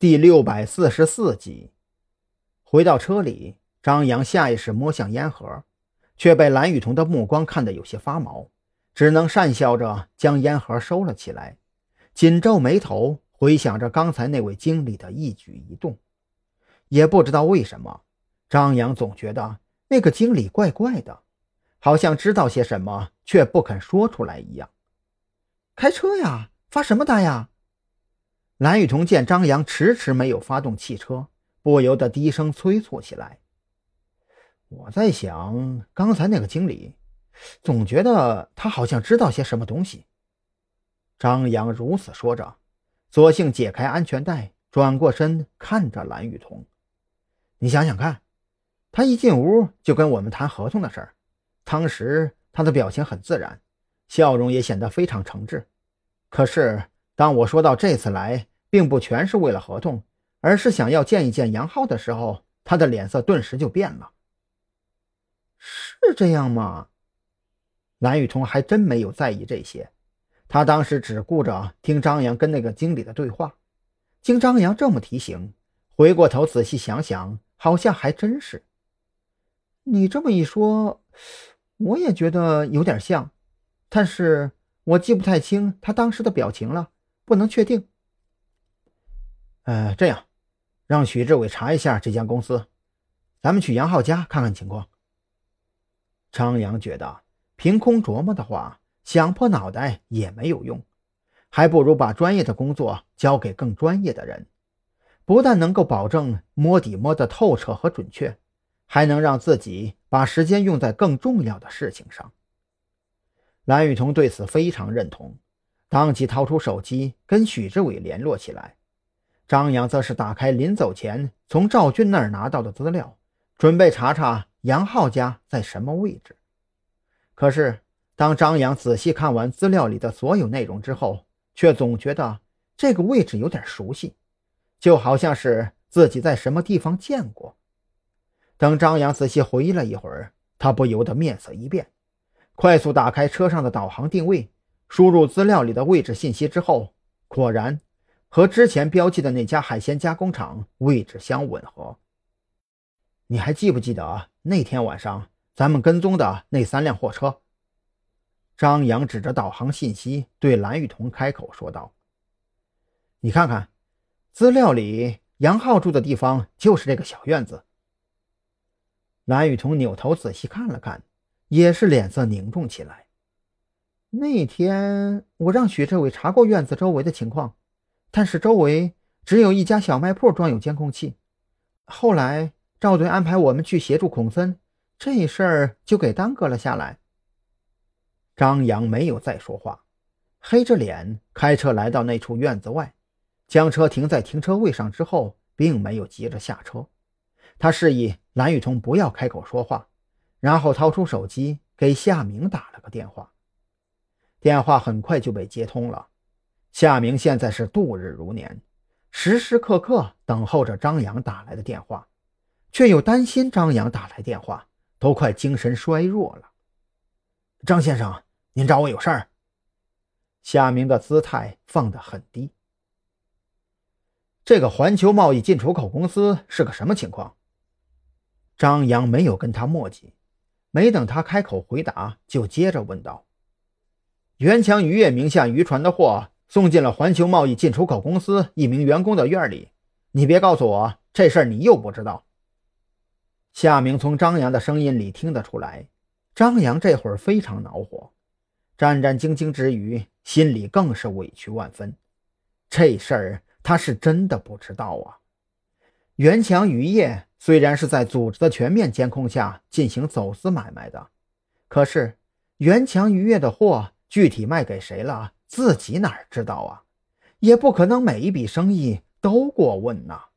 第六百四十四集，回到车里，张扬下意识摸向烟盒，却被蓝雨桐的目光看得有些发毛，只能讪笑着将烟盒收了起来，紧皱眉头，回想着刚才那位经理的一举一动。也不知道为什么，张扬总觉得那个经理怪怪的，好像知道些什么却不肯说出来一样。开车呀，发什么呆呀？蓝雨桐见张扬迟迟没有发动汽车，不由得低声催促起来。我在想，刚才那个经理，总觉得他好像知道些什么东西。张扬如此说着，索性解开安全带，转过身看着蓝雨桐：“你想想看，他一进屋就跟我们谈合同的事儿，当时他的表情很自然，笑容也显得非常诚挚。可是当我说到这次来……”并不全是为了合同，而是想要见一见杨浩的时候，他的脸色顿时就变了。是这样吗？蓝雨桐还真没有在意这些，他当时只顾着听张扬跟那个经理的对话。经张扬这么提醒，回过头仔细想想，好像还真是。你这么一说，我也觉得有点像，但是我记不太清他当时的表情了，不能确定。呃，这样，让许志伟查一下这家公司，咱们去杨浩家看看情况。张扬觉得凭空琢磨的话，想破脑袋也没有用，还不如把专业的工作交给更专业的人，不但能够保证摸底摸得透彻和准确，还能让自己把时间用在更重要的事情上。蓝雨桐对此非常认同，当即掏出手机跟许志伟联络起来。张扬则是打开临走前从赵军那儿拿到的资料，准备查查杨浩家在什么位置。可是，当张扬仔细看完资料里的所有内容之后，却总觉得这个位置有点熟悉，就好像是自己在什么地方见过。等张扬仔细回忆了一会儿，他不由得面色一变，快速打开车上的导航定位，输入资料里的位置信息之后，果然。和之前标记的那家海鲜加工厂位置相吻合。你还记不记得那天晚上咱们跟踪的那三辆货车？张扬指着导航信息对蓝雨桐开口说道：“你看看，资料里杨浩住的地方就是这个小院子。”蓝雨桐扭头仔细看了看，也是脸色凝重起来。那天我让许志伟查过院子周围的情况。但是周围只有一家小卖铺装有监控器。后来赵队安排我们去协助孔森，这事儿就给耽搁了下来。张扬没有再说话，黑着脸开车来到那处院子外，将车停在停车位上之后，并没有急着下车。他示意蓝雨桐不要开口说话，然后掏出手机给夏明打了个电话。电话很快就被接通了。夏明现在是度日如年，时时刻刻等候着张扬打来的电话，却又担心张扬打来电话，都快精神衰弱了。张先生，您找我有事儿？夏明的姿态放得很低。这个环球贸易进出口公司是个什么情况？张扬没有跟他墨迹，没等他开口回答，就接着问道：“袁强渔业名下渔船的货。”送进了环球贸易进出口公司一名员工的院里，你别告诉我这事儿你又不知道。夏明从张扬的声音里听得出来，张扬这会儿非常恼火，战战兢兢之余，心里更是委屈万分。这事儿他是真的不知道啊。元强渔业虽然是在组织的全面监控下进行走私买卖的，可是元强渔业的货具体卖给谁了？自己哪知道啊，也不可能每一笔生意都过问呐。